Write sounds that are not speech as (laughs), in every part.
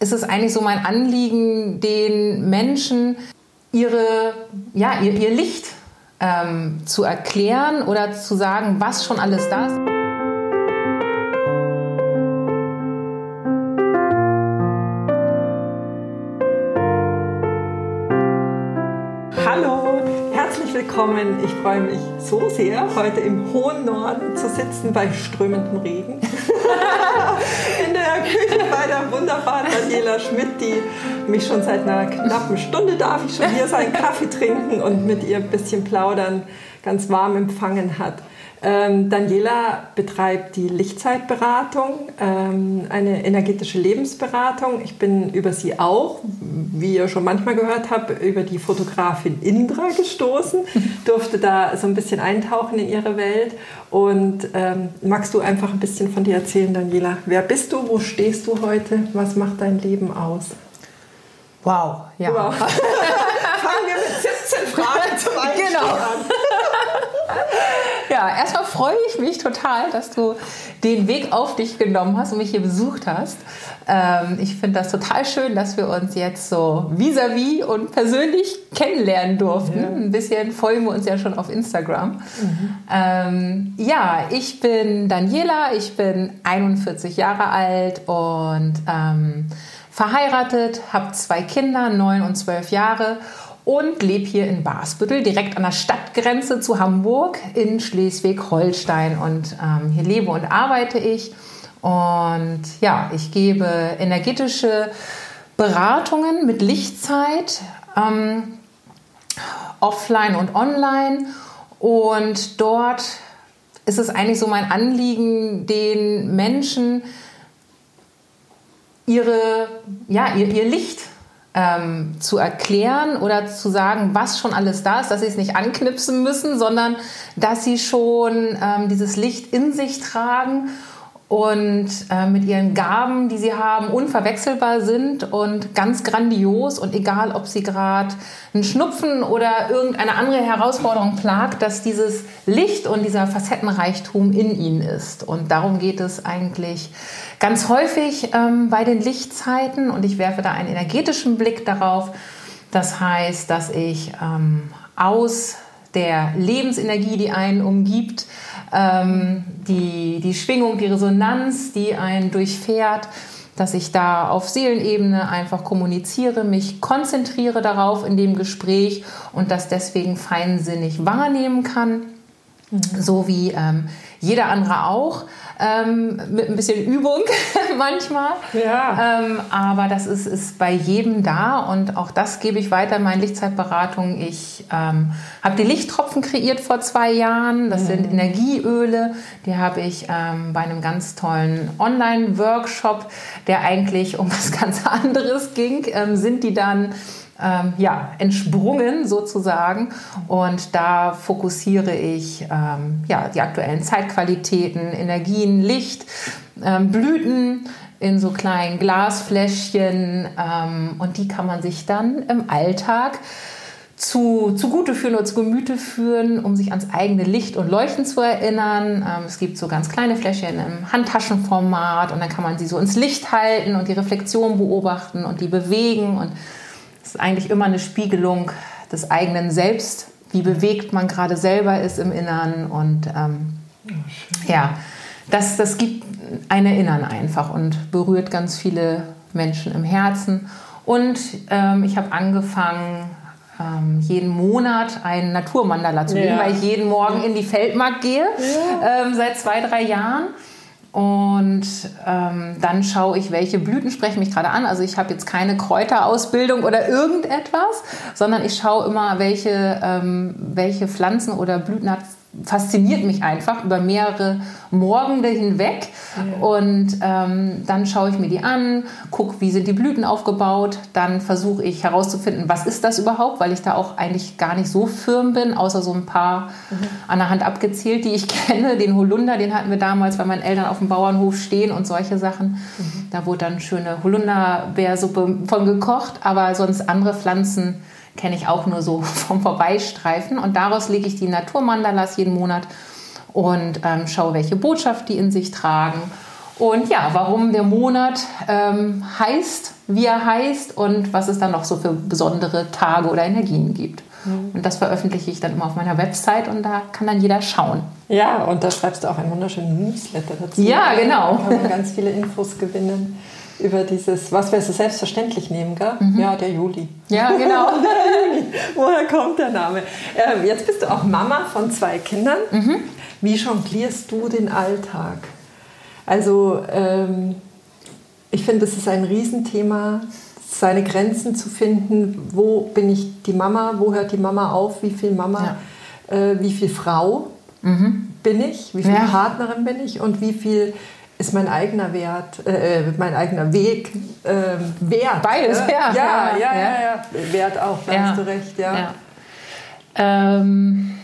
ist es eigentlich so mein Anliegen, den Menschen ihre, ja, ihr, ihr Licht ähm, zu erklären oder zu sagen, was schon alles da ist. Hallo, herzlich willkommen. Ich freue mich so sehr, heute im hohen Norden zu sitzen bei strömendem Regen. (laughs) Bei der wunderbaren Daniela Schmidt, die mich schon seit einer knappen Stunde darf ich schon hier seinen Kaffee trinken und mit ihr ein bisschen plaudern ganz warm empfangen hat. Ähm, Daniela betreibt die Lichtzeitberatung, ähm, eine energetische Lebensberatung. Ich bin über sie auch, wie ihr schon manchmal gehört habt, über die Fotografin Indra gestoßen, (laughs) durfte da so ein bisschen eintauchen in ihre Welt. Und ähm, magst du einfach ein bisschen von dir erzählen, Daniela? Wer bist du? Wo stehst du heute? Was macht dein Leben aus? Wow, ja. Wow. (laughs) Fangen wir mit 17 Fragen zum (laughs) Einstieg genau. an. Ja, erstmal freue ich mich total, dass du den Weg auf dich genommen hast und mich hier besucht hast. Ähm, ich finde das total schön, dass wir uns jetzt so vis-à-vis -vis und persönlich kennenlernen durften. Ja. Ein bisschen folgen wir uns ja schon auf Instagram. Mhm. Ähm, ja, ich bin Daniela, ich bin 41 Jahre alt und ähm, verheiratet, habe zwei Kinder, neun und zwölf Jahre und lebe hier in Basbüttel, direkt an der Stadtgrenze zu Hamburg in Schleswig-Holstein. Und ähm, hier lebe und arbeite ich. Und ja, ich gebe energetische Beratungen mit Lichtzeit, ähm, offline und online. Und dort ist es eigentlich so mein Anliegen, den Menschen ihre, ja, ihr, ihr Licht ähm, zu erklären oder zu sagen, was schon alles da ist, dass sie es nicht anknipsen müssen, sondern dass sie schon ähm, dieses Licht in sich tragen und äh, mit ihren Gaben, die sie haben, unverwechselbar sind und ganz grandios und egal, ob sie gerade einen Schnupfen oder irgendeine andere Herausforderung plagt, dass dieses Licht und dieser Facettenreichtum in ihnen ist. Und darum geht es eigentlich ganz häufig ähm, bei den Lichtzeiten und ich werfe da einen energetischen Blick darauf. Das heißt, dass ich ähm, aus der Lebensenergie, die einen umgibt, ähm, die, die Schwingung, die Resonanz, die einen durchfährt, dass ich da auf Seelenebene einfach kommuniziere, mich konzentriere darauf in dem Gespräch und das deswegen feinsinnig wahrnehmen kann, mhm. so wie ähm, jeder andere auch ähm, mit ein bisschen Übung (laughs) manchmal. Ja. Ähm, aber das ist, ist bei jedem da und auch das gebe ich weiter in meinen Lichtzeitberatungen. Ich ähm, habe die Lichttropfen kreiert vor zwei Jahren. Das mhm. sind Energieöle. Die habe ich ähm, bei einem ganz tollen Online-Workshop, der eigentlich um was (laughs) ganz anderes ging, ähm, sind die dann ähm, ja, entsprungen sozusagen. Und da fokussiere ich ähm, ja, die aktuellen Zeitqualitäten, Energien, Licht, ähm, Blüten in so kleinen Glasfläschchen. Ähm, und die kann man sich dann im Alltag zu, zugute führen oder zu Gemüte führen, um sich ans eigene Licht und Leuchten zu erinnern. Ähm, es gibt so ganz kleine Fläschchen im Handtaschenformat und dann kann man sie so ins Licht halten und die Reflexion beobachten und die bewegen und ist eigentlich immer eine Spiegelung des eigenen Selbst. Wie bewegt man gerade selber ist im Innern und ähm, oh, ja, das, das gibt ein Erinnern einfach und berührt ganz viele Menschen im Herzen. Und ähm, ich habe angefangen, ähm, jeden Monat ein Naturmandala zu geben, ja. weil ich jeden Morgen in die Feldmark gehe, ja. ähm, seit zwei, drei Jahren. Und ähm, dann schaue ich, welche Blüten sprechen mich gerade an. Also ich habe jetzt keine Kräuterausbildung oder irgendetwas, sondern ich schaue immer, welche, ähm, welche Pflanzen oder Blüten hat fasziniert mich einfach über mehrere Morgende hinweg. Ja. Und ähm, dann schaue ich mir die an, gucke, wie sind die Blüten aufgebaut. Dann versuche ich herauszufinden, was ist das überhaupt, weil ich da auch eigentlich gar nicht so firm bin, außer so ein paar mhm. an der Hand abgezählt, die ich (laughs) kenne. Den Holunder, den hatten wir damals, weil meine Eltern auf dem Bauernhof stehen und solche Sachen. Mhm. Da wurde dann schöne Holunderbeersuppe von gekocht, aber sonst andere Pflanzen kenne ich auch nur so (laughs) vom Vorbeistreifen. Und daraus lege ich die Naturmandalas jeden Monat und ähm, schaue, welche Botschaft die in sich tragen. Und ja, warum der Monat ähm, heißt, wie er heißt und was es dann noch so für besondere Tage oder Energien gibt. Mhm. Und das veröffentliche ich dann immer auf meiner Website und da kann dann jeder schauen. Ja, und da schreibst du auch einen wunderschönen Newsletter dazu. Ja, genau. Da kann man ganz viele Infos gewinnen über dieses, was wir so selbstverständlich nehmen, gell? Mhm. Ja, der Juli. Ja, genau. (laughs) Woher kommt der Name? Ähm, jetzt bist du auch Mama von zwei Kindern. Mhm. Wie jonglierst du den Alltag? Also, ähm, ich finde, es ist ein Riesenthema, seine Grenzen zu finden. Wo bin ich die Mama? Wo hört die Mama auf? Wie viel Mama? Ja. Äh, wie viel Frau mhm. bin ich? Wie viel ja. Partnerin bin ich? Und wie viel ist mein eigener Wert, äh, mein eigener Weg äh, wert. Beides, ja. Ja, ja, ja, ja, ja. Wert auch, da hast du recht, ja. Ja, ähm,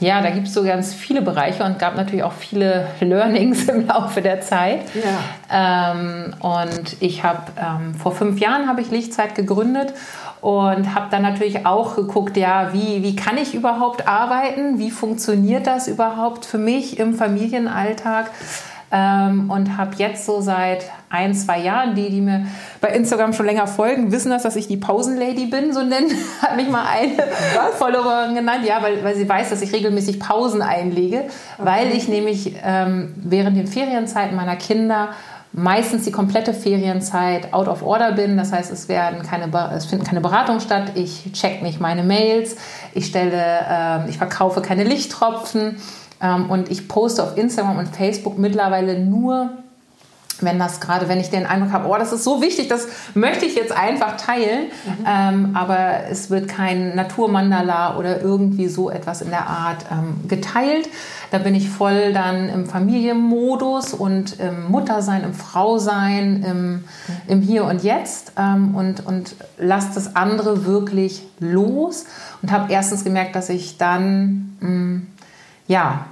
ja da gibt es so ganz viele Bereiche und gab natürlich auch viele (laughs) Learnings im Laufe der Zeit. Ja. Ähm, und ich habe ähm, vor fünf Jahren habe ich Lichtzeit gegründet und habe dann natürlich auch geguckt, ja, wie, wie kann ich überhaupt arbeiten? Wie funktioniert das überhaupt für mich im Familienalltag? Ähm, und habe jetzt so seit ein, zwei Jahren, die, die mir bei Instagram schon länger folgen, wissen das, dass ich die Pausenlady bin, so nennen, (laughs) hat mich mal eine Was? Followerin genannt, ja, weil, weil sie weiß, dass ich regelmäßig Pausen einlege, okay. weil ich nämlich ähm, während den Ferienzeiten meiner Kinder meistens die komplette Ferienzeit out of order bin. Das heißt, es, werden keine, es finden keine Beratungen statt. Ich check nicht meine Mails. Ich stelle, äh, ich verkaufe keine Lichttropfen. Ähm, und ich poste auf Instagram und Facebook mittlerweile nur, wenn das gerade, wenn ich den Eindruck habe, oh, das ist so wichtig, das möchte ich jetzt einfach teilen. Mhm. Ähm, aber es wird kein Naturmandala oder irgendwie so etwas in der Art ähm, geteilt. Da bin ich voll dann im Familienmodus und im Muttersein, im Frausein, im, mhm. im Hier und Jetzt ähm, und, und lasse das andere wirklich los und habe erstens gemerkt, dass ich dann mh, mm, ja,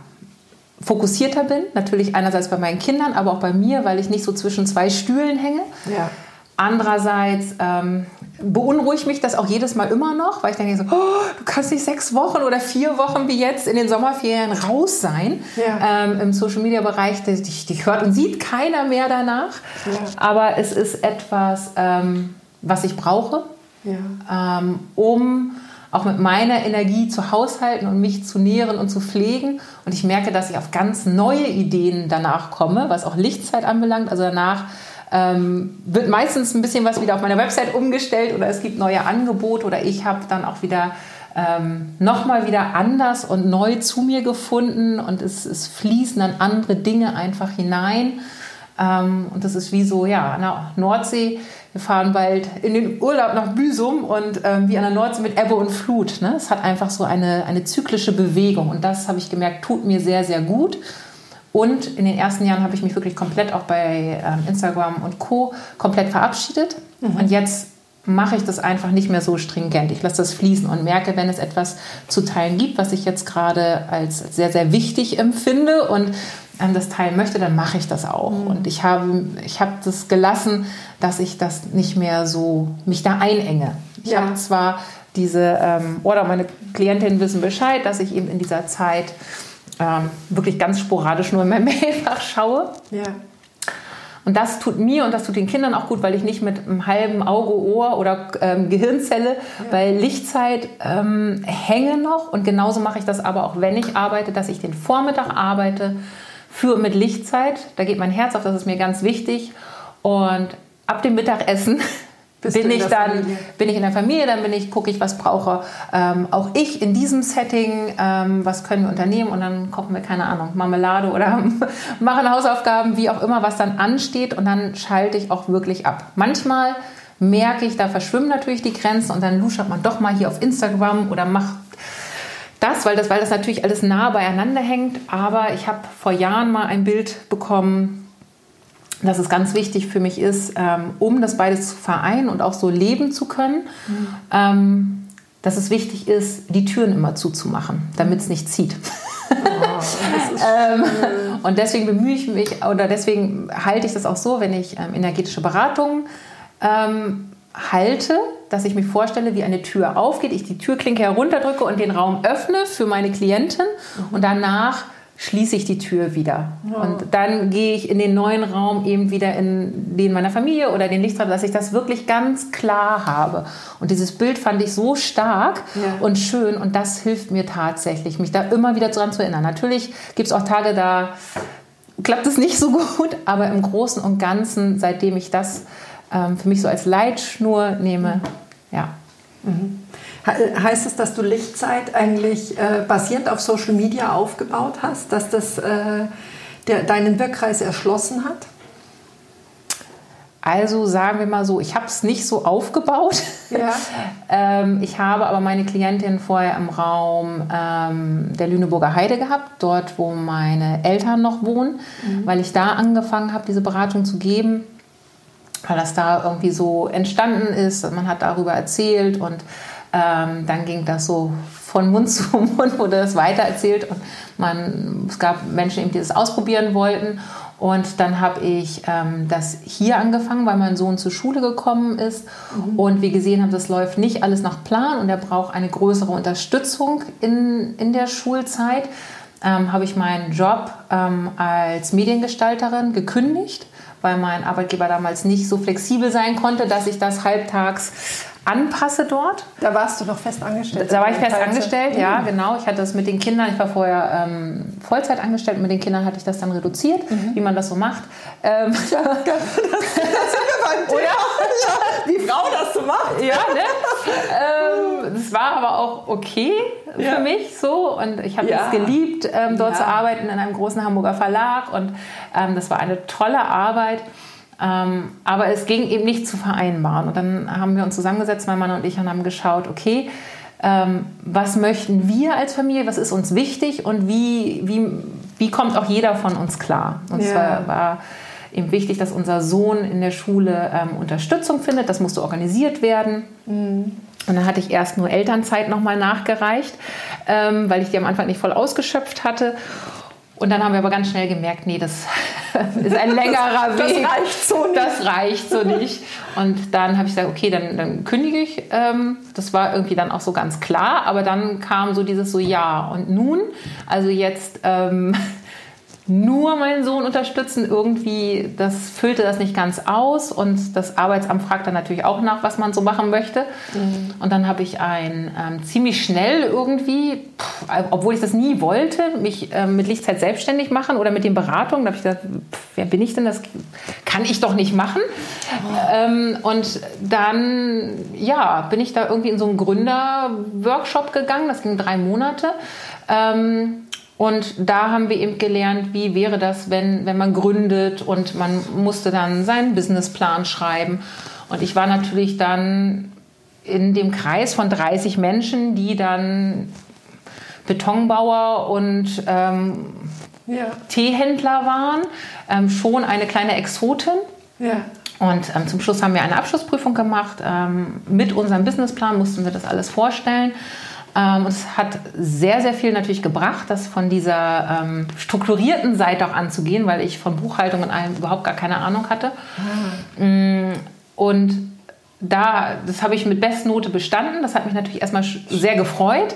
fokussierter bin. Natürlich einerseits bei meinen Kindern, aber auch bei mir, weil ich nicht so zwischen zwei Stühlen hänge. Ja. Andererseits ähm, beunruhigt mich das auch jedes Mal immer noch, weil ich denke so, oh, du kannst nicht sechs Wochen oder vier Wochen wie jetzt in den Sommerferien raus sein. Ja. Ähm, Im Social-Media-Bereich, dich, dich hört und sieht keiner mehr danach. Ja. Aber es ist etwas, ähm, was ich brauche, ja. ähm, um auch mit meiner Energie zu haushalten und mich zu nähren und zu pflegen. Und ich merke, dass ich auf ganz neue Ideen danach komme, was auch Lichtzeit anbelangt. Also danach ähm, wird meistens ein bisschen was wieder auf meiner Website umgestellt oder es gibt neue Angebote oder ich habe dann auch wieder ähm, nochmal wieder anders und neu zu mir gefunden und es, es fließen dann andere Dinge einfach hinein. Ähm, und das ist wie so, ja, an der Nordsee wir fahren bald in den Urlaub nach Büsum und ähm, wie an der Nordsee mit Ebbe und Flut. Ne? Es hat einfach so eine, eine zyklische Bewegung und das habe ich gemerkt, tut mir sehr, sehr gut. Und in den ersten Jahren habe ich mich wirklich komplett auch bei ähm, Instagram und Co. komplett verabschiedet. Mhm. Und jetzt mache ich das einfach nicht mehr so stringent. Ich lasse das fließen und merke, wenn es etwas zu teilen gibt, was ich jetzt gerade als sehr, sehr wichtig empfinde und ähm, das teilen möchte, dann mache ich das auch. Mhm. Und ich habe, ich habe das gelassen, dass ich das nicht mehr so mich da einenge. Ich ja. habe zwar diese, ähm, oder meine Klientinnen wissen Bescheid, dass ich eben in dieser Zeit ähm, wirklich ganz sporadisch nur in mein Mailfach schaue. Ja. Und das tut mir und das tut den Kindern auch gut, weil ich nicht mit einem halben Auge, Ohr oder ähm, Gehirnzelle ja. bei Lichtzeit ähm, hänge noch. Und genauso mache ich das aber auch, wenn ich arbeite, dass ich den Vormittag arbeite für mit Lichtzeit. Da geht mein Herz auf, das ist mir ganz wichtig. Und ab dem Mittagessen bin ich dann bin ich in der Familie, dann bin ich gucke ich, was brauche ähm, auch ich in diesem Setting, ähm, was können wir unternehmen und dann kochen wir keine Ahnung Marmelade oder (laughs) machen Hausaufgaben, wie auch immer, was dann ansteht und dann schalte ich auch wirklich ab. Manchmal merke ich, da verschwimmen natürlich die Grenzen und dann luschert man doch mal hier auf Instagram oder macht das, weil das, weil das natürlich alles nah beieinander hängt. Aber ich habe vor Jahren mal ein Bild bekommen, dass es ganz wichtig für mich ist, ähm, um das beides zu vereinen und auch so leben zu können, mhm. ähm, dass es wichtig ist, die Türen immer zuzumachen, damit es nicht zieht. (laughs) Oh, ähm, und deswegen bemühe ich mich oder deswegen halte ich das auch so, wenn ich ähm, energetische Beratungen ähm, halte, dass ich mir vorstelle, wie eine Tür aufgeht, ich die Türklinke herunterdrücke und den Raum öffne für meine Klientin mhm. und danach schließe ich die Tür wieder. Ja. Und dann gehe ich in den neuen Raum eben wieder in den meiner Familie oder den Lichtraum, dass ich das wirklich ganz klar habe. Und dieses Bild fand ich so stark ja. und schön und das hilft mir tatsächlich, mich da immer wieder dran zu erinnern. Natürlich gibt es auch Tage, da klappt es nicht so (laughs) gut, aber im Großen und Ganzen, seitdem ich das ähm, für mich so als Leitschnur nehme, ja. Mhm. Heißt es, dass du Lichtzeit eigentlich äh, basierend auf Social Media aufgebaut hast, dass das äh, der, deinen Wirkkreis erschlossen hat? Also sagen wir mal so, ich habe es nicht so aufgebaut. Ja. (laughs) ähm, ich habe aber meine Klientin vorher im Raum ähm, der Lüneburger Heide gehabt, dort wo meine Eltern noch wohnen, mhm. weil ich da angefangen habe, diese Beratung zu geben, weil das da irgendwie so entstanden ist. Man hat darüber erzählt und ähm, dann ging das so von Mund (laughs) zu Mund, wurde das weitererzählt und man, es gab Menschen, die das ausprobieren wollten. Und dann habe ich ähm, das hier angefangen, weil mein Sohn zur Schule gekommen ist mhm. und wir gesehen haben, das läuft nicht alles nach Plan und er braucht eine größere Unterstützung in, in der Schulzeit. Ähm, habe ich meinen Job ähm, als Mediengestalterin gekündigt, weil mein Arbeitgeber damals nicht so flexibel sein konnte, dass ich das halbtags anpasse dort. Da warst du noch fest angestellt? Da war ich fest angestellt, ja, mhm. genau. Ich hatte das mit den Kindern, ich war vorher ähm, Vollzeit angestellt, mit den Kindern hatte ich das dann reduziert, mhm. wie man das so macht. Ähm, (laughs) ja, das, das sind wir beim (laughs) Thema. Ja, (laughs) wie Frau das so macht. Ja, ne? ähm, das war aber auch okay für ja. mich so und ich habe ja. es geliebt, ähm, dort zu arbeiten in einem großen Hamburger Verlag und ähm, das war eine tolle Arbeit. Ähm, aber es ging eben nicht zu vereinbaren. Und dann haben wir uns zusammengesetzt, mein Mann und ich, und haben geschaut, okay, ähm, was möchten wir als Familie, was ist uns wichtig und wie, wie, wie kommt auch jeder von uns klar. Und ja. zwar war eben wichtig, dass unser Sohn in der Schule ähm, Unterstützung findet, das musste organisiert werden. Mhm. Und dann hatte ich erst nur Elternzeit nochmal nachgereicht, ähm, weil ich die am Anfang nicht voll ausgeschöpft hatte. Und dann haben wir aber ganz schnell gemerkt, nee, das (laughs) ist ein längerer das, Weg. Das reicht so nicht. Das reicht so nicht. Und dann habe ich gesagt, okay, dann, dann kündige ich. Ähm, das war irgendwie dann auch so ganz klar. Aber dann kam so dieses so, ja, und nun? Also jetzt ähm, nur meinen Sohn unterstützen. Irgendwie, das füllte das nicht ganz aus. Und das Arbeitsamt fragt dann natürlich auch nach, was man so machen möchte. Mhm. Und dann habe ich ein ähm, ziemlich schnell irgendwie, pff, obwohl ich das nie wollte, mich ähm, mit Lichtzeit selbstständig machen oder mit den Beratungen. Da habe ich gesagt, pff, wer bin ich denn? Das kann ich doch nicht machen. Oh. Ähm, und dann, ja, bin ich da irgendwie in so einen Gründer-Workshop gegangen. Das ging drei Monate. Ähm, und da haben wir eben gelernt, wie wäre das, wenn, wenn man gründet und man musste dann seinen Businessplan schreiben. Und ich war natürlich dann in dem Kreis von 30 Menschen, die dann Betonbauer und ähm, ja. Teehändler waren, ähm, schon eine kleine Exotin. Ja. Und ähm, zum Schluss haben wir eine Abschlussprüfung gemacht. Ähm, mit unserem Businessplan mussten wir das alles vorstellen. Ähm, und es hat sehr, sehr viel natürlich gebracht, das von dieser ähm, strukturierten Seite auch anzugehen, weil ich von Buchhaltung und allem überhaupt gar keine Ahnung hatte. Mm, und da, das habe ich mit Bestnote bestanden. Das hat mich natürlich erstmal sehr gefreut.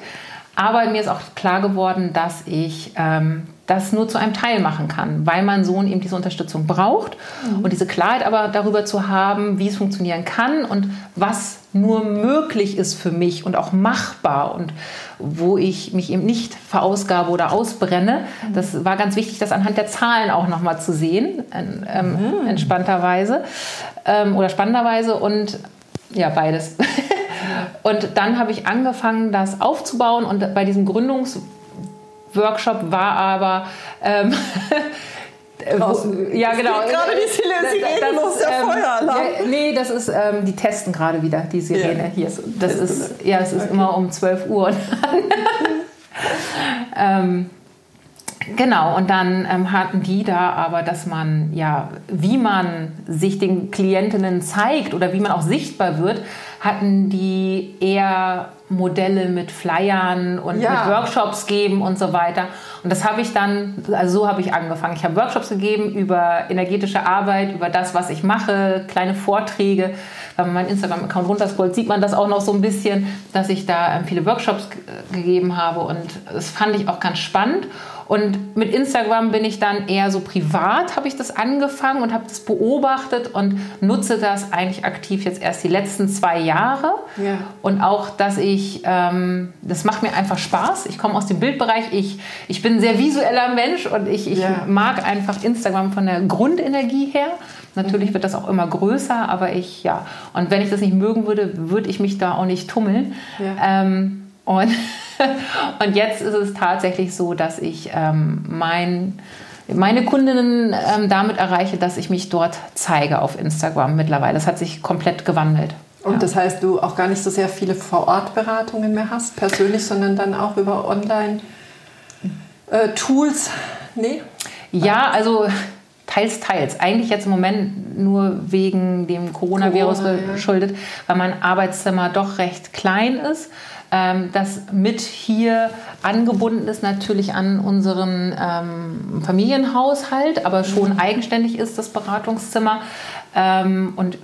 Aber mir ist auch klar geworden, dass ich ähm, das nur zu einem Teil machen kann, weil mein Sohn eben diese Unterstützung braucht mhm. und diese Klarheit aber darüber zu haben, wie es funktionieren kann und was nur möglich ist für mich und auch machbar und wo ich mich eben nicht verausgabe oder ausbrenne. Mhm. Das war ganz wichtig, das anhand der Zahlen auch nochmal zu sehen, ähm, mhm. entspannterweise ähm, oder spannenderweise und ja, beides. (laughs) und dann habe ich angefangen, das aufzubauen und bei diesem Gründungsworkshop war aber ähm, (laughs) Draußen. Ja, genau. Gerade die Sirene, das, das der ähm, Feueralarm. Ja, nee, das ist, ähm, die testen gerade wieder, die Sirene ja. hier. Das ist, ja, es ist okay. immer um 12 Uhr. (laughs) ähm, Genau, und dann ähm, hatten die da aber, dass man, ja, wie man sich den Klientinnen zeigt oder wie man auch sichtbar wird, hatten die eher Modelle mit Flyern und ja. mit Workshops geben und so weiter. Und das habe ich dann, also so habe ich angefangen. Ich habe Workshops gegeben über energetische Arbeit, über das, was ich mache, kleine Vorträge. Wenn man meinen Instagram-Account runterscrollt, sieht man das auch noch so ein bisschen, dass ich da ähm, viele Workshops gegeben habe. Und das fand ich auch ganz spannend. Und mit Instagram bin ich dann eher so privat, habe ich das angefangen und habe das beobachtet und nutze das eigentlich aktiv jetzt erst die letzten zwei Jahre. Ja. Und auch, dass ich, ähm, das macht mir einfach Spaß. Ich komme aus dem Bildbereich, ich, ich bin ein sehr visueller Mensch und ich, ich ja. mag einfach Instagram von der Grundenergie her. Natürlich wird das auch immer größer, aber ich, ja. Und wenn ich das nicht mögen würde, würde ich mich da auch nicht tummeln. Ja. Ähm, und, (laughs) und jetzt ist es tatsächlich so, dass ich ähm, mein, meine Kundinnen ähm, damit erreiche, dass ich mich dort zeige auf Instagram mittlerweile. Das hat sich komplett gewandelt. Und ja. das heißt, du auch gar nicht so sehr viele Vor-Ort-Beratungen mehr hast, persönlich, sondern dann auch über Online-Tools? Äh, nee? Ja, also Teils, teils. Eigentlich jetzt im Moment nur wegen dem Coronavirus Corona, geschuldet, ja. weil mein Arbeitszimmer doch recht klein ist. Ähm, das mit hier angebunden ist natürlich an unseren ähm, Familienhaushalt, aber schon mhm. eigenständig ist das Beratungszimmer. Ähm, und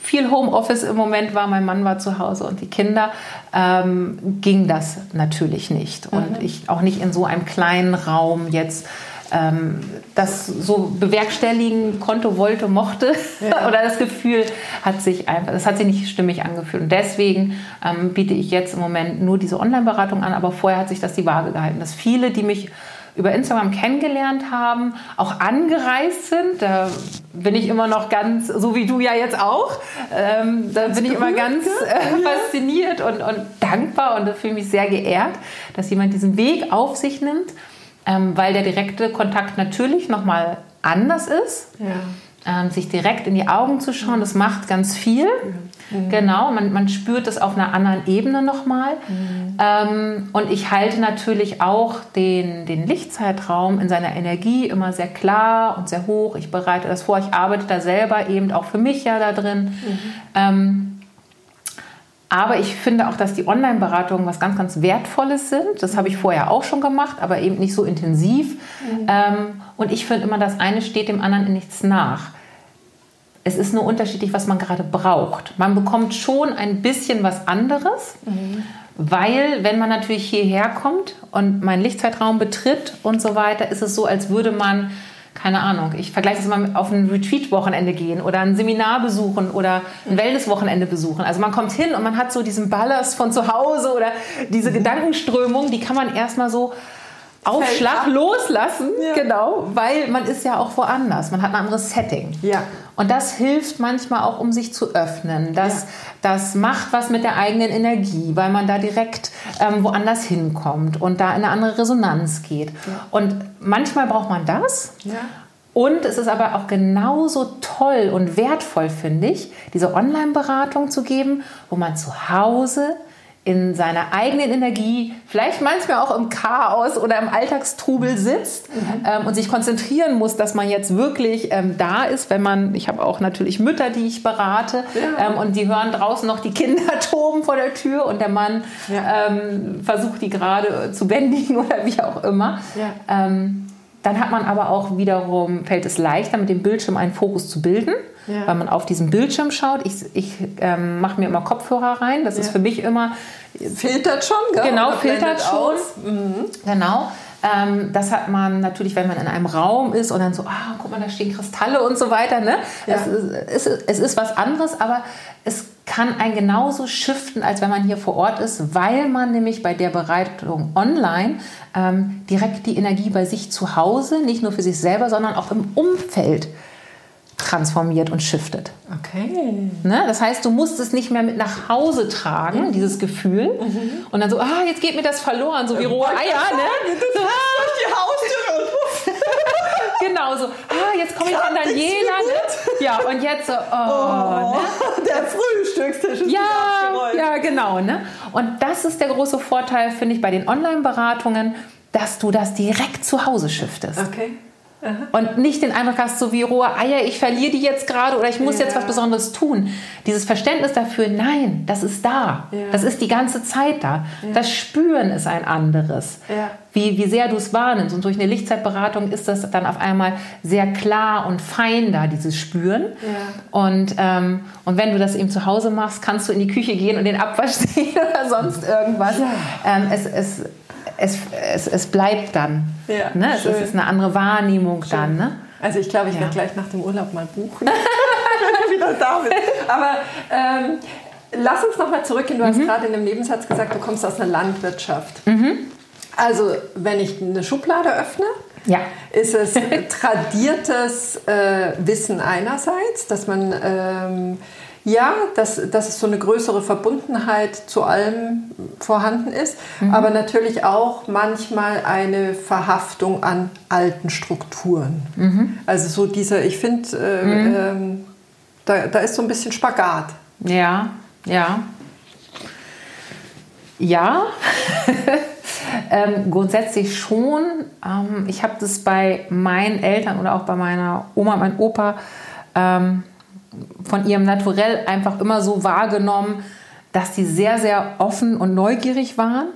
viel Homeoffice im Moment war, mein Mann war zu Hause und die Kinder, ähm, ging das natürlich nicht. Und mhm. ich auch nicht in so einem kleinen Raum jetzt ähm, das so bewerkstelligen konnte, wollte, mochte ja. (laughs) oder das Gefühl hat sich einfach, das hat sich nicht stimmig angefühlt. Und deswegen ähm, biete ich jetzt im Moment nur diese Online-Beratung an, aber vorher hat sich das die Waage gehalten, dass viele, die mich über Instagram kennengelernt haben, auch angereist sind. Da bin ich immer noch ganz, so wie du ja jetzt auch, ähm, da bin ich immer ganz äh, fasziniert und, und dankbar und fühle mich sehr geehrt, dass jemand diesen Weg auf sich nimmt ähm, weil der direkte Kontakt natürlich nochmal anders ist. Ja. Ähm, sich direkt in die Augen zu schauen, das macht ganz viel. Mhm. Genau, man, man spürt es auf einer anderen Ebene nochmal. Mhm. Ähm, und ich halte natürlich auch den, den Lichtzeitraum in seiner Energie immer sehr klar und sehr hoch. Ich bereite das vor, ich arbeite da selber eben auch für mich ja da drin. Mhm. Aber ich finde auch, dass die Online-Beratungen was ganz, ganz Wertvolles sind. Das habe ich vorher auch schon gemacht, aber eben nicht so intensiv. Mhm. Ähm, und ich finde immer, das eine steht dem anderen in nichts nach. Es ist nur unterschiedlich, was man gerade braucht. Man bekommt schon ein bisschen was anderes, mhm. weil wenn man natürlich hierher kommt und meinen Lichtzeitraum betritt und so weiter, ist es so, als würde man keine Ahnung, ich vergleiche das mal auf ein Retreat-Wochenende gehen oder ein Seminar besuchen oder ein Wellness-Wochenende besuchen. Also man kommt hin und man hat so diesen Ballast von zu Hause oder diese mhm. Gedankenströmung, die kann man erstmal so auf Schlag loslassen, ja. genau, weil man ist ja auch woanders, man hat ein anderes Setting. Ja. Und das hilft manchmal auch, um sich zu öffnen. Das, ja. das macht was mit der eigenen Energie, weil man da direkt ähm, woanders hinkommt und da in eine andere Resonanz geht. Ja. Und manchmal braucht man das. Ja. Und es ist aber auch genauso toll und wertvoll, finde ich, diese Online-Beratung zu geben, wo man zu Hause in seiner eigenen Energie, vielleicht manchmal auch im Chaos oder im Alltagstrubel sitzt mhm. ähm, und sich konzentrieren muss, dass man jetzt wirklich ähm, da ist, wenn man, ich habe auch natürlich Mütter, die ich berate ja. ähm, und die hören draußen noch die Kinder (laughs) toben vor der Tür und der Mann ja. Ähm, versucht die gerade zu bändigen (laughs) oder wie auch immer. Ja. Ähm, dann hat man aber auch wiederum, fällt es leichter, mit dem Bildschirm einen Fokus zu bilden ja. weil man auf diesen Bildschirm schaut. Ich, ich ähm, mache mir immer Kopfhörer rein. Das ja. ist für mich immer. Filtert schon, gell? Genau, filtert schon. Mhm. Genau. Ähm, das hat man natürlich, wenn man in einem Raum ist und dann so, ah, guck mal, da stehen Kristalle und so weiter. Ne? Ja. Es, ist, es ist was anderes, aber es kann einen genauso shiften, als wenn man hier vor Ort ist, weil man nämlich bei der Bereitung online ähm, direkt die Energie bei sich zu Hause, nicht nur für sich selber, sondern auch im Umfeld transformiert und shiftet. Okay. Ne? Das heißt, du musst es nicht mehr mit nach Hause tragen, mhm. dieses Gefühl. Mhm. Und dann so, ah, jetzt geht mir das verloren, so wie rohe Eier. Ne? So, ah, die Haustür (laughs) genau so, ah, jetzt komme ich von Daniela. Ne? Ja, und jetzt so, oh, oh ne? der Frühstückstisch ist Ja, ja, genau. Ne? Und das ist der große Vorteil, finde ich, bei den Online-Beratungen, dass du das direkt zu Hause shiftest. Okay. Aha. Und nicht den Eindruck hast, so wie rohe Eier, ich verliere die jetzt gerade oder ich muss ja. jetzt was Besonderes tun. Dieses Verständnis dafür, nein, das ist da. Ja. Das ist die ganze Zeit da. Ja. Das Spüren ist ein anderes. Wie, wie sehr du es wahrnimmst. Und durch eine Lichtzeitberatung ist das dann auf einmal sehr klar und fein da, dieses Spüren. Und, ähm, und wenn du das eben zu Hause machst, kannst du in die Küche gehen und den Abwasch sehen (laughs) oder sonst irgendwas. Ähm, es, es es, es, es bleibt dann. Ja, ne? es, schön. ist eine andere Wahrnehmung dann. Ne? Also ich glaube, ich Ja. werde gleich nach dem Urlaub mal buchen, (laughs) wenn du wieder da bist. Aber ähm, lass uns nochmal zurückgehen. Du hast Mhm. gerade in dem Nebensatz gesagt, du kommst aus einer Landwirtschaft. Also wenn ich eine Schublade öffne, Ja. ist es (laughs) tradiertes äh, Wissen einerseits, dass man ähm, ja, dass, dass es so eine größere Verbundenheit zu allem vorhanden ist, aber natürlich auch manchmal eine Verhaftung an alten Strukturen. Also so dieser, ich finde, äh, ähm, da, da ist so ein bisschen Spagat. Ja, ja. Ja, (laughs) ähm, grundsätzlich schon. Ähm, ich habe das bei meinen Eltern oder auch bei meiner Oma, meinem Opa ähm, von ihrem Naturell einfach immer so wahrgenommen, dass die sehr, sehr offen und neugierig waren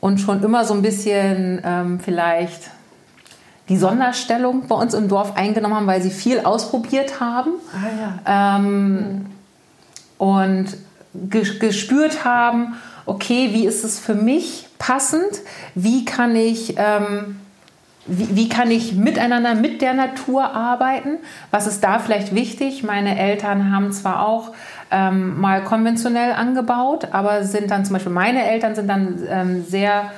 und schon immer so ein bisschen ähm, vielleicht die Sonderstellung bei uns im Dorf eingenommen haben, weil sie viel ausprobiert haben. Ah ähm, und ges- gespürt haben, okay, wie ist es für mich passend? Wie kann ich, ähm, wie, wie kann ich miteinander mit der Natur arbeiten? Was ist da vielleicht wichtig? Meine Eltern haben zwar auch ähm, mal konventionell angebaut, aber sind dann zum Beispiel meine Eltern sind dann ähm, sehr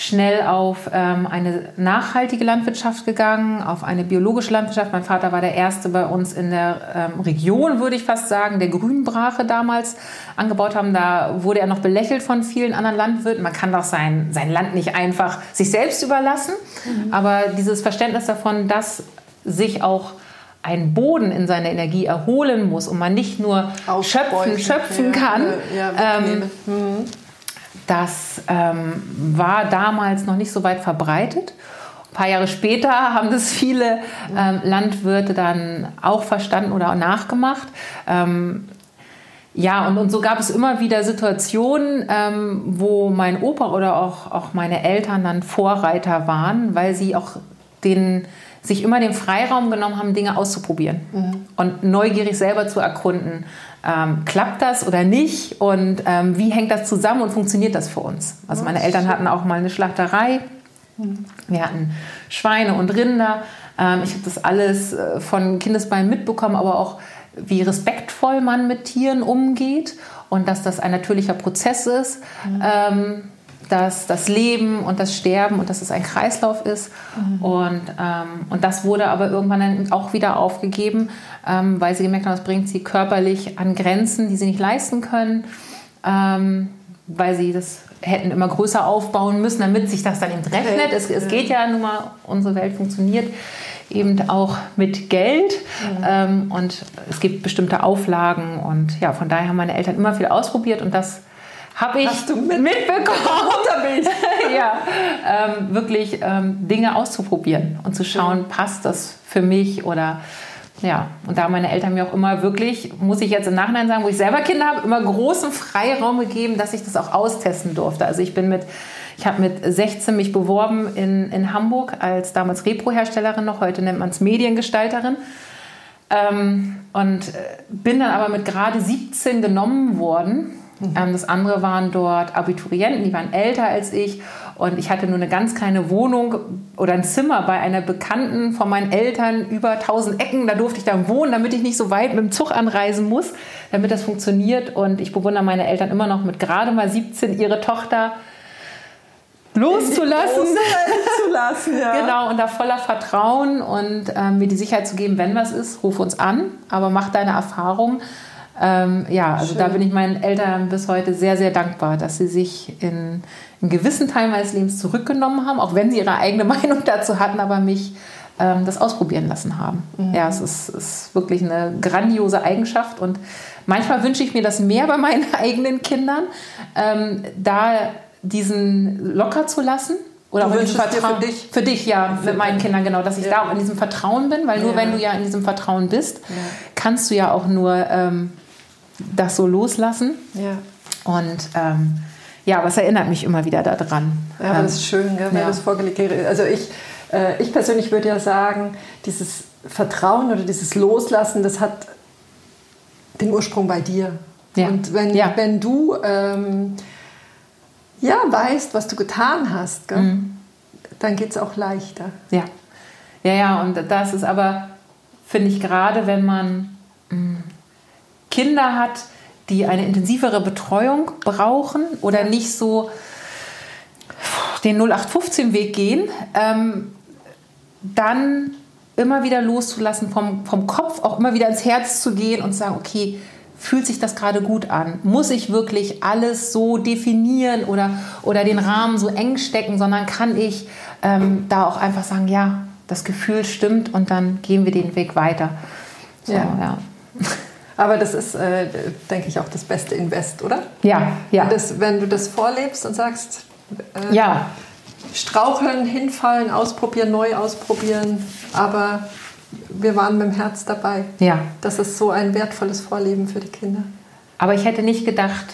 schnell auf ähm, eine nachhaltige Landwirtschaft gegangen, auf eine biologische Landwirtschaft. Mein Vater war der erste bei uns in der ähm, Region, würde ich fast sagen, der Grünbrache damals angebaut haben. Da wurde er noch belächelt von vielen anderen Landwirten. Man kann doch sein, sein Land nicht einfach sich selbst überlassen. Aber dieses Verständnis davon, dass sich auch ein Boden in seiner Energie erholen muss und man nicht nur schöpfen, schöpfen Ja, kann, äh, ja, ähm. Mhm. Das ähm, war damals noch nicht so weit verbreitet. Ein paar Jahre später (laughs) haben das viele ähm, Landwirte dann auch verstanden oder auch nachgemacht. Ähm, ja, und, und so gab es immer wieder Situationen, ähm, wo mein Opa oder auch, auch meine Eltern dann Vorreiter waren, weil sie auch den, sich immer den Freiraum genommen haben, Dinge auszuprobieren und neugierig selber zu erkunden. Ähm, klappt das oder nicht? Und ähm, wie hängt das zusammen und funktioniert das für uns? Also meine Eltern hatten auch mal eine Schlachterei. Wir hatten Schweine und Rinder. Ähm, ich habe das alles äh, von Kindesbeinen mitbekommen, aber auch wie respektvoll man mit Tieren umgeht und dass das ein natürlicher Prozess ist, ähm, dass das Leben und das Sterben und dass es ein Kreislauf ist. Und, ähm, und das wurde aber irgendwann dann auch wieder aufgegeben, ähm, weil sie gemerkt haben, das bringt sie körperlich an Grenzen, die sie nicht leisten können, ähm, weil sie das hätten immer größer aufbauen müssen, damit sich das dann eben rechnet. Es, es geht ja nun mal, unsere Welt funktioniert eben auch mit Geld ähm, und es gibt bestimmte Auflagen und ja, von daher haben meine Eltern immer viel ausprobiert und das habe ich mit- mitbekommen, (laughs) (laughs) ja, ähm, wirklich ähm, Dinge auszuprobieren und zu schauen, passt das für mich oder ja, und da haben meine Eltern mir auch immer wirklich, muss ich jetzt im Nachhinein sagen, wo ich selber Kinder habe, immer großen Freiraum gegeben, dass ich das auch austesten durfte. Also ich bin mit, ich habe mit 16 mich beworben in, in Hamburg als damals Repro-Herstellerin noch, heute nennt man es Mediengestalterin. Ähm, und äh, bin dann aber mit gerade 17 genommen worden. Ähm, das andere waren dort Abiturienten, die waren älter als ich. Und ich hatte nur eine ganz kleine Wohnung oder ein Zimmer bei einer Bekannten von meinen Eltern über 1000 Ecken. Da durfte ich dann wohnen, damit ich nicht so weit mit dem Zug anreisen muss, damit das funktioniert. Und ich bewundere meine Eltern immer noch mit gerade mal 17 ihre Tochter loszulassen. Große Welt zu lassen, (laughs) ja. Genau, und da voller Vertrauen und ähm, mir die Sicherheit zu geben, wenn was ist, ruf uns an, aber mach deine Erfahrung. Ähm, ja, also da bin ich meinen Eltern bis heute sehr, sehr dankbar, dass sie sich in einen gewissen Teil meines Lebens zurückgenommen haben, auch wenn sie ihre eigene (laughs) Meinung dazu hatten, aber mich ähm, das ausprobieren lassen haben. Ja, es ist, ist wirklich eine grandiose Eigenschaft und manchmal wünsche ich mir das mehr bei meinen (laughs) eigenen Kindern, ähm, da diesen locker zu lassen. Oder Du auch in diesem für Vertrauen- dich? Für dich, ja, mit meinen Kindern, genau, dass ich Ja. da auch in diesem Vertrauen bin, weil nur Ja. wenn du ja in diesem Vertrauen bist, kannst du ja auch nur ähm, das so loslassen. Ja. Und ähm, ja, es erinnert mich immer wieder daran. Ja, aber Ähm, das ist schön, gell, weil ja. das vorgelegt wird. Also ich, äh, ich persönlich würde ja sagen, dieses Vertrauen oder dieses Loslassen, das hat den Ursprung bei dir. Ja. Und wenn, Ja. wenn du ähm, ja, weißt, was du getan hast, mhm. dann geht es auch leichter. Ja. Ja, ja, und das ist aber, finde ich, gerade wenn man mh, mm, Kinder hat, die eine intensivere Betreuung brauchen oder nicht so den 0815-Weg gehen, ähm, dann immer wieder loszulassen, vom, vom Kopf auch immer wieder ins Herz zu gehen und zu sagen, okay, fühlt sich das gerade gut an? Muss ich wirklich alles so definieren oder, oder den Rahmen so eng stecken, sondern kann ich ähm, da auch einfach sagen, ja, das Gefühl stimmt und dann gehen wir den Weg weiter. So, ja. ja. Aber das ist, äh, denke ich, auch das beste Invest, oder? Ja, ja. Das, wenn du das vorlebst und sagst, äh, ja. straucheln, hinfallen, ausprobieren, neu ausprobieren, aber wir waren mit dem Herz dabei. Ja. Das ist so ein wertvolles Vorleben für die Kinder. Aber ich hätte nicht gedacht,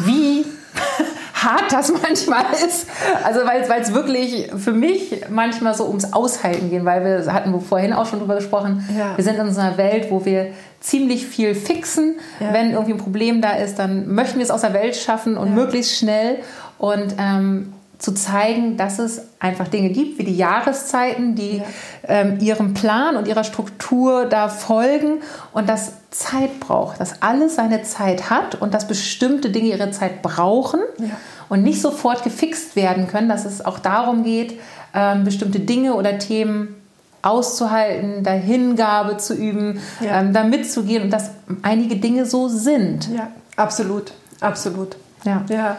wie hart das (laughs) manchmal ist. Also weil es wirklich für mich manchmal so ums Aushalten geht, weil wir hatten vorhin auch schon drüber gesprochen, ja. wir sind in so einer Welt, wo wir ziemlich viel fixen. Ja. Wenn irgendwie ein Problem da ist, dann möchten wir es aus der Welt schaffen und ja. möglichst schnell. Und ähm, zu zeigen, dass es einfach Dinge gibt, wie die Jahreszeiten, die ja. ähm, ihrem Plan und ihrer Struktur da folgen und das Zeit braucht, dass alles seine Zeit hat und dass bestimmte Dinge ihre Zeit brauchen ja. Und nicht sofort gefixt werden können, dass es auch darum geht, ähm, bestimmte Dinge oder Themen auszuhalten, da Hingabe zu üben, ja. ähm, da mitzugehen und dass einige Dinge so sind. Ja, absolut, absolut. Ja. ja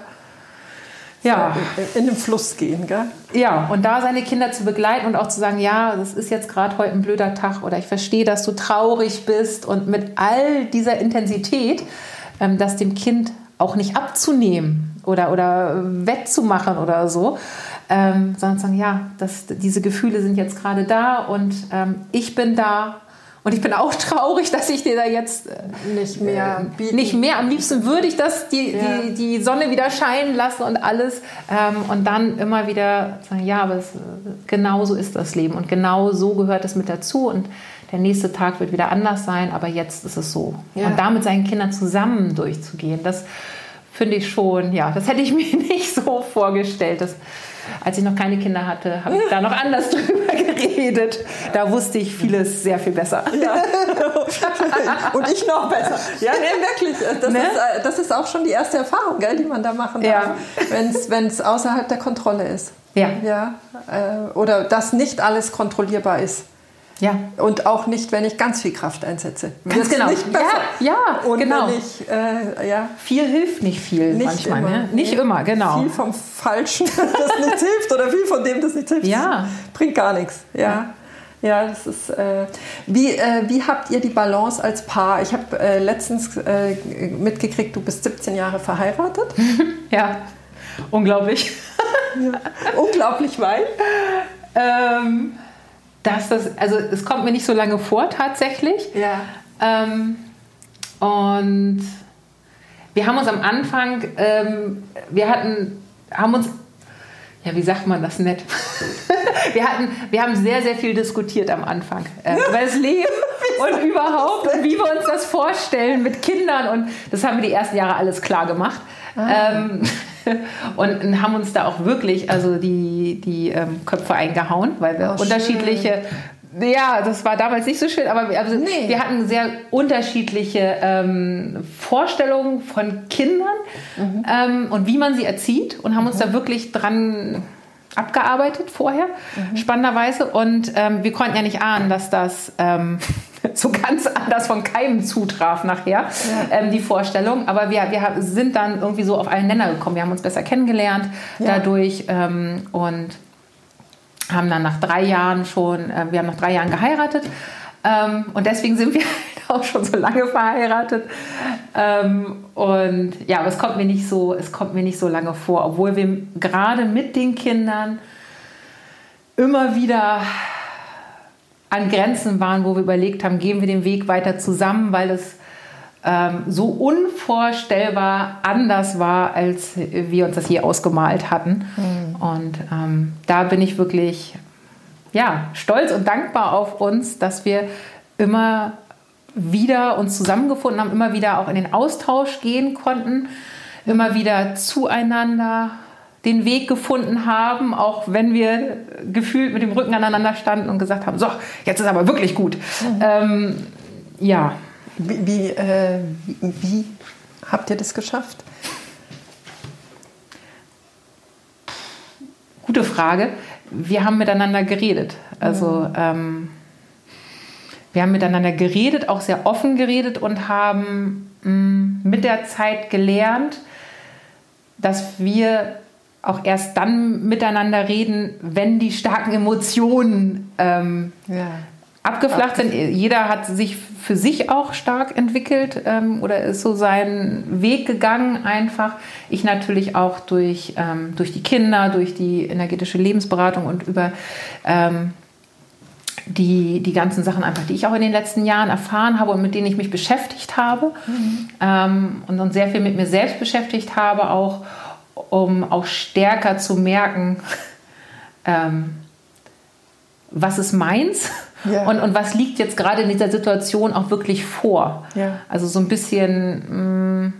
ja. in den Fluss gehen. Gell? Ja, und da seine Kinder zu begleiten und auch zu sagen, ja, das ist jetzt gerade heute ein blöder Tag oder ich verstehe, dass du traurig bist und mit all dieser Intensität, ähm, das dem Kind auch nicht abzunehmen oder, oder wettzumachen oder so, ähm, sondern sagen, ja, das, diese Gefühle sind jetzt gerade da und ähm, ich bin da und ich bin auch (laughs) traurig, dass ich dir da jetzt äh, nicht mehr äh, bieten. Nicht mehr. Am liebsten würde ich das, die, ja. die, die Sonne wieder scheinen lassen und alles. Ähm, und dann immer wieder sagen, ja, aber es, genau so ist das Leben. Und genau so gehört es mit dazu. Und der nächste Tag wird wieder anders sein, aber jetzt ist es so. Ja. Und damit seinen Kindern zusammen durchzugehen, das finde ich schon, ja, das hätte ich (laughs) mir nicht so vorgestellt. Das, als ich noch keine Kinder hatte, habe ich da noch anders (laughs) drüber geredet. Da wusste ich vieles sehr viel besser. Ja. (laughs) Und ich noch besser. Ja, nee, wirklich. Das, ne? ist, äh, das ist auch schon die erste Erfahrung, gell, die man da machen darf, ja. wenn es außerhalb der Kontrolle ist. Ja. ja. Äh, oder dass nicht alles kontrollierbar ist. Ja. Und auch nicht, wenn ich ganz viel Kraft einsetze. Ganz genau. Nicht besser. Ja, ja und genau. Ich, äh, ja. Viel hilft nicht viel nicht manchmal. Immer. Ne? Nicht immer, genau. Viel vom Falschen, (laughs) das nichts hilft oder viel von dem, das nichts hilft. Ja. Bringt gar nichts. Ja. Ja, das ist. Äh, wie, äh, wie habt ihr die Balance als Paar? Ich habe äh, letztens äh, mitgekriegt, du bist 17 Jahre verheiratet. (laughs) ja, unglaublich. (laughs) ja. Unglaublich, weil? Ähm, dass das, also es kommt mir nicht so lange vor tatsächlich. Ja. Ähm, und wir haben uns am Anfang, ähm, wir hatten, haben uns, ja, wie sagt man das nett? (laughs) wir hatten, wir haben sehr, sehr viel diskutiert am Anfang äh, über das Leben (laughs) und überhaupt und wie wir uns das vorstellen mit Kindern und das haben wir die ersten Jahre alles klar gemacht. Ah. Ähm, (laughs) und haben uns da auch wirklich also die, die ähm, Köpfe eingehauen, weil wir oh, unterschiedliche ja, das war damals nicht so schön, aber wir, also nee. wir hatten sehr unterschiedliche ähm, Vorstellungen von Kindern mhm. ähm, und wie man sie erzieht und haben mhm. uns da wirklich dran abgearbeitet vorher, mhm. spannenderweise. Und ähm, wir konnten ja nicht ahnen, dass das ähm, (laughs) so ganz anders von keinem zutraf nachher, ja. ähm, die Vorstellung. Aber wir, wir sind dann irgendwie so auf einen Nenner gekommen. Wir haben uns besser kennengelernt ja. dadurch ähm, und haben dann nach drei Jahren schon, äh, wir haben nach drei Jahren geheiratet. Ähm, und deswegen sind wir (laughs) auch schon so lange verheiratet. Ähm, und ja, aber es kommt mir nicht so, es kommt mir nicht so lange vor, obwohl wir gerade mit den Kindern immer wieder an Grenzen waren, wo wir überlegt haben, gehen wir den Weg weiter zusammen, weil es ähm, so unvorstellbar anders war, als wir uns das je ausgemalt hatten. Mhm. Und ähm, da bin ich wirklich ja, stolz und dankbar auf uns, dass wir immer wieder uns zusammengefunden haben, immer wieder auch in den Austausch gehen konnten, immer wieder zueinander den Weg gefunden haben, auch wenn wir gefühlt mit dem Rücken aneinander standen und gesagt haben, so, jetzt ist aber wirklich gut. Mhm. Ähm, ja. Wie, wie, äh, wie habt ihr das geschafft? Gute Frage. Wir haben miteinander geredet. Also ähm, wir haben miteinander geredet, auch sehr offen geredet und haben mh, mm, mit der Zeit gelernt, dass wir auch erst dann miteinander reden, wenn die starken Emotionen ähm, ja. abgeflacht sind. Jeder hat sich für sich auch stark entwickelt ähm, oder ist so seinen Weg gegangen einfach. Ich natürlich auch durch, ähm, durch die Kinder, durch die energetische Lebensberatung und über ähm, die, die ganzen Sachen einfach, die ich auch in den letzten Jahren erfahren habe und mit denen ich mich beschäftigt habe mhm. ähm, und, und sehr viel mit mir selbst beschäftigt habe, auch um auch stärker zu merken, ähm, was ist meins ja. und, und was liegt jetzt gerade in dieser Situation auch wirklich vor. Ja. Also so ein bisschen mh, mm,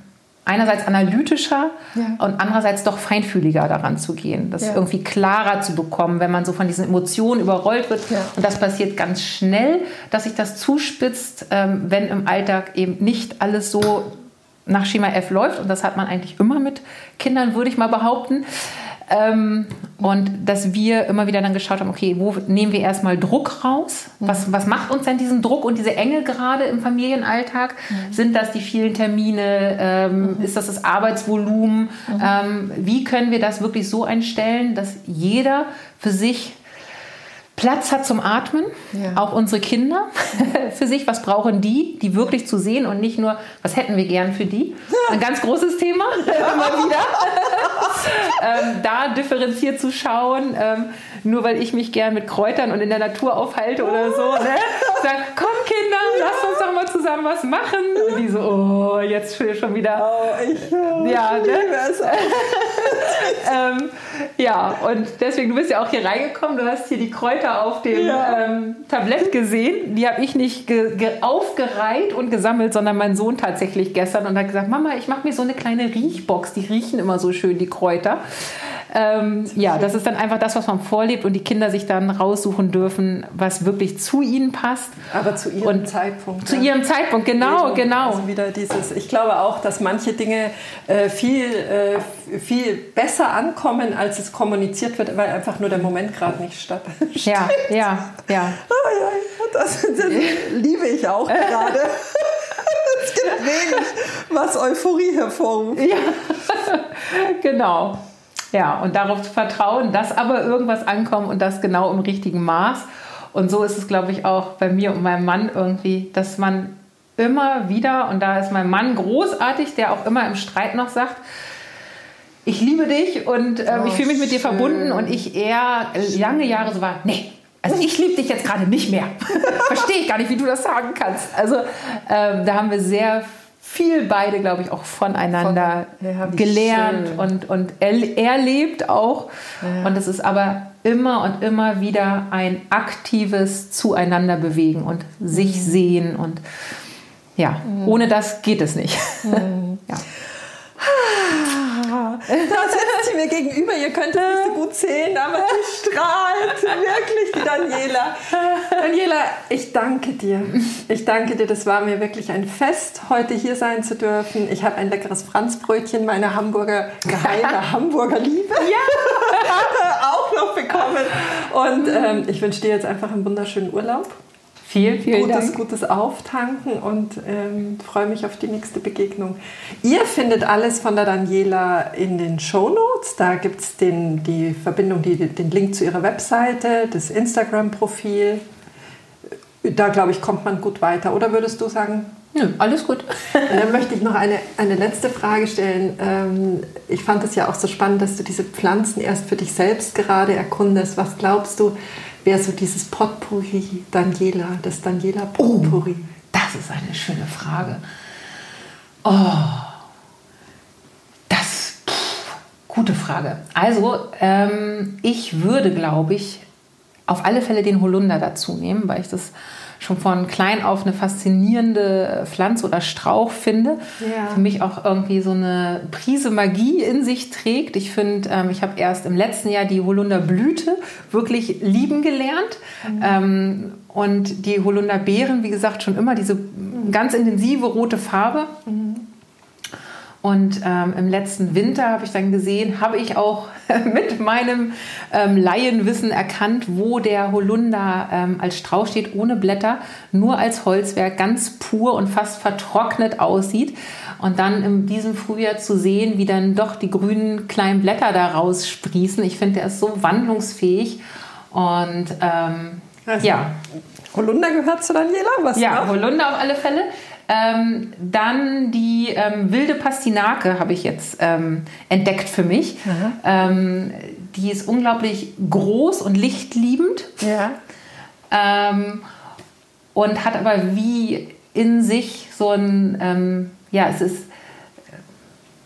einerseits analytischer ja. und andererseits doch feinfühliger daran zu gehen, das irgendwie klarer zu bekommen, wenn man so von diesen Emotionen überrollt wird. Und das passiert ganz schnell, dass sich das zuspitzt, ähm, wenn im Alltag eben nicht alles so nach Schema F läuft. Und das hat man eigentlich immer mit Kindern, würde ich mal behaupten. Ähm, und dass wir immer wieder dann geschaut haben, okay, wo nehmen wir erstmal Druck raus? Was, was macht uns denn diesen Druck und diese Enge gerade im Familienalltag? Mhm. Sind das die vielen Termine? Ähm, mhm. Ist das das Arbeitsvolumen? Mhm. Ähm, wie können wir das wirklich so einstellen, dass jeder für sich Platz hat zum Atmen, ja. auch unsere Kinder (laughs) für sich, was brauchen die, die wirklich zu sehen und nicht nur, was hätten wir gern für die. (laughs) Ein ganz großes Thema, (laughs) immer wieder. ähm, da differenziert zu schauen, ähm, nur weil ich mich gern mit Kräutern und in der Natur aufhalte oder so. Ne? (laughs) Sagen, komm Kinder, lasst uns doch mal zusammen was machen. Und die so, oh, jetzt schon wieder. Oh, ich, oh, ja, ich ne? (laughs) ähm, ja, und deswegen, du bist ja auch hier reingekommen, du hast hier die Kräuter auf dem ja. ähm, Tablett gesehen. Die habe ich nicht aufgereiht und gesammelt, sondern mein Sohn tatsächlich gestern und hat gesagt, Mama, ich mache mir so eine kleine Riechbox. Die riechen immer so schön, die Kräuter. Ähm, ja, das ist dann einfach das, was man vorlebt und die Kinder sich dann raussuchen dürfen, was wirklich zu ihnen passt. Aber zu ihrem und Zeitpunkt. Zu ja. ihrem Zeitpunkt, genau, Eben. genau. Also wieder dieses, ich glaube auch, dass manche Dinge äh, viel, äh, viel besser ankommen, als es kommuniziert wird, weil einfach nur der Moment gerade nicht stattfindet. (laughs) Ja, ja, ja. Oh, ja das, das (laughs) liebe ich auch gerade. (laughs) es gibt wenig, was Euphorie hervorruft. Ja, genau. Ja, und darauf zu vertrauen, dass aber irgendwas ankommt und das genau im richtigen Maß. Und so ist es, glaube ich, auch bei mir und meinem Mann irgendwie, dass man immer wieder, und da ist mein Mann großartig, der auch immer im Streit noch sagt, ich liebe dich und äh, oh, ich fühle mich mit dir verbunden und ich eher lange Jahre so war, nee, also ich liebe dich jetzt gerade nicht mehr. (laughs) Verstehe ich gar nicht, wie du das sagen kannst. Also ähm, da haben wir sehr viel beide, glaube ich, auch voneinander Von, ja, gelernt schön. und, und er, erlebt auch. Ja. Und es ist aber immer und immer wieder ein aktives Zueinander bewegen und sich mhm. sehen. Und ja, mhm. ohne das geht es nicht. Mhm. (laughs) ja. Da sitzt sie mir gegenüber, ihr könnt es nicht so gut sehen, aber sie strahlt. Wirklich, die Daniela. Daniela, ich danke dir. Ich danke dir, das war mir wirklich ein Fest, heute hier sein zu dürfen. Ich habe ein leckeres Franzbrötchen, meine Hamburger, geheime (laughs) Hamburger Liebe. Ja. (laughs) auch noch bekommen. Und ähm, ich wünsche dir jetzt einfach einen wunderschönen Urlaub. Vielen, vielen gutes, Dank. Gutes Auftanken und ähm, freue mich auf die nächste Begegnung. Ihr findet alles von der Daniela in den Show Notes. Da gibt es die Verbindung, die, den Link zu ihrer Webseite, das Instagram-Profil. Da, glaube ich, kommt man gut weiter. Oder würdest du sagen? Nö, alles gut. (laughs) Dann möchte ich noch eine, eine letzte Frage stellen. Ähm, ich fand es ja auch so spannend, dass du diese Pflanzen erst für dich selbst gerade erkundest. Was glaubst du, wäre so dieses Potpourri Daniela, das Daniela Potpourri? Oh, das ist eine schöne Frage. Oh, das, pff, gute Frage. Also, ähm, ich würde, glaube ich, auf alle Fälle den Holunder dazu nehmen, weil ich das schon von klein auf eine faszinierende Pflanze oder Strauch finde. Ja. Für mich auch irgendwie so eine Prise Magie in sich trägt. Ich finde, ähm, ich habe erst im letzten Jahr die Holunderblüte wirklich lieben gelernt. Mhm. Ähm, und die Holunderbeeren, wie gesagt, schon immer diese ganz intensive rote Farbe. Mhm. Und ähm, im letzten Winter habe ich dann gesehen, habe ich auch (laughs) mit meinem ähm, Laienwissen erkannt, wo der Holunder ähm, als Strauch steht, ohne Blätter, nur als Holzwerk, ganz pur und fast vertrocknet aussieht. Und dann in diesem Frühjahr zu sehen, wie dann doch die grünen kleinen Blätter daraus sprießen. Ich finde, der ist so wandlungsfähig. Und ähm, also, ja. Holunder gehört zu Daniela? Was ja, noch? Holunder auf alle Fälle. Ähm, dann die ähm, wilde Pastinake habe ich jetzt ähm, entdeckt für mich. Ähm, die ist unglaublich groß und lichtliebend. Ja. Ähm, und hat aber wie in sich so ein, ähm, ja, es ist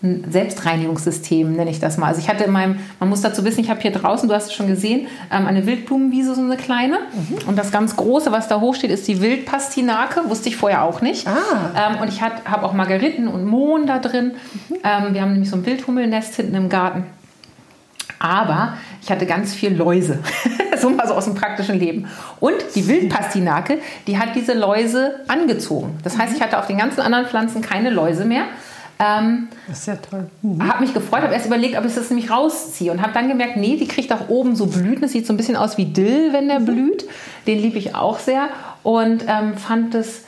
ein Selbstreinigungssystem, nenne ich das mal. Also ich hatte in meinem, man muss dazu wissen, ich habe hier draußen, du hast es schon gesehen, ähm, eine Wildblumenwiese, so eine kleine. Mhm. Und das ganz große, was da hoch steht, ist die Wildpastinake. Wusste ich vorher auch nicht. Ah. Ähm, und ich habe auch Margeriten und Mohn da drin. Mhm. Ähm, wir haben nämlich so ein Wildhummelnest hinten im Garten. Aber ich hatte ganz viel Läuse. (laughs) so mal so aus dem praktischen Leben. Und die Wildpastinake, die hat diese Läuse angezogen. Das heißt, ich hatte auf den ganzen anderen Pflanzen keine Läuse mehr. Ähm, das ist ja toll. Mhm. Habe mich gefreut, habe erst überlegt, ob ich das nämlich rausziehe und habe dann gemerkt, nee, die kriegt auch oben so Blüten. Das sieht so ein bisschen aus wie Dill, wenn der mhm. blüht. Den liebe ich auch sehr und ähm, fand es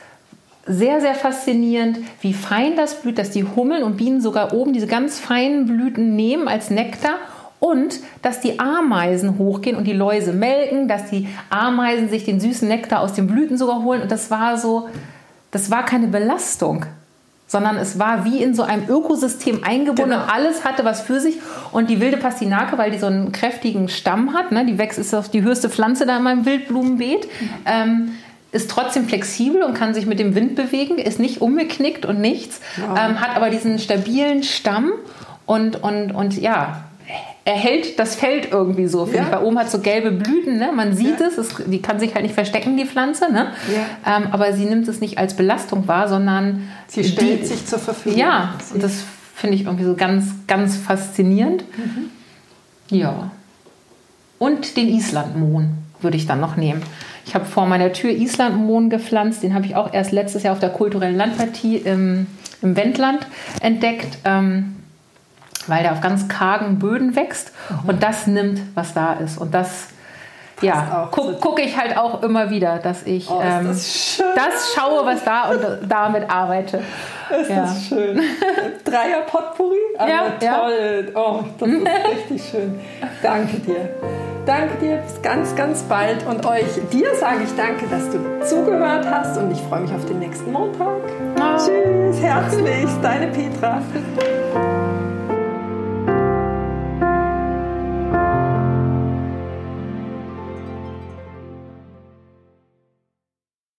sehr, sehr faszinierend, wie fein das blüht, dass die Hummeln und Bienen sogar oben diese ganz feinen Blüten nehmen als Nektar und dass die Ameisen hochgehen und die Läuse melken, dass die Ameisen sich den süßen Nektar aus den Blüten sogar holen und das war so, das war keine Belastung sondern es war wie in so einem Ökosystem eingebunden genau. und alles hatte was für sich. Und die wilde Pastinake, weil die so einen kräftigen Stamm hat, ne, die wächst, ist auch die höchste Pflanze da in meinem Wildblumenbeet, mhm. ähm, ist trotzdem flexibel und kann sich mit dem Wind bewegen, ist nicht umgeknickt und nichts, wow. ähm, hat aber diesen stabilen Stamm und, und, und ja, erhält das Feld irgendwie so. Ja. Weil oben hat so gelbe Blüten, ne? man sieht ja. es, es, die kann sich halt nicht verstecken, die Pflanze. Ne? Ja. Ähm, aber sie nimmt es nicht als Belastung wahr, sondern sie stellt die, sich zur Verfügung. Ja, und das finde ich irgendwie so ganz, ganz faszinierend. Mhm. Ja. Und den Islandmohn würde ich dann noch nehmen. Ich habe vor meiner Tür Islandmohn gepflanzt, den habe ich auch erst letztes Jahr auf der kulturellen Landpartie im, im Wendland entdeckt. Ähm, weil der auf ganz kargen Böden wächst mhm. und das nimmt, was da ist. Und das ja, gucke guck ich halt auch immer wieder, dass ich oh, ähm, das, das, schaue, was da und damit arbeite. Ist ja. das schön. Dreier Potpourri, aber ja, toll. Ja. Oh, das ist (laughs) richtig schön. Danke dir. Danke dir, bis ganz, ganz bald. Und euch, dir sage ich danke, dass du zugehört hast und ich freue mich auf den nächsten Montag. Oh. Tschüss, herzlichst, deine Petra.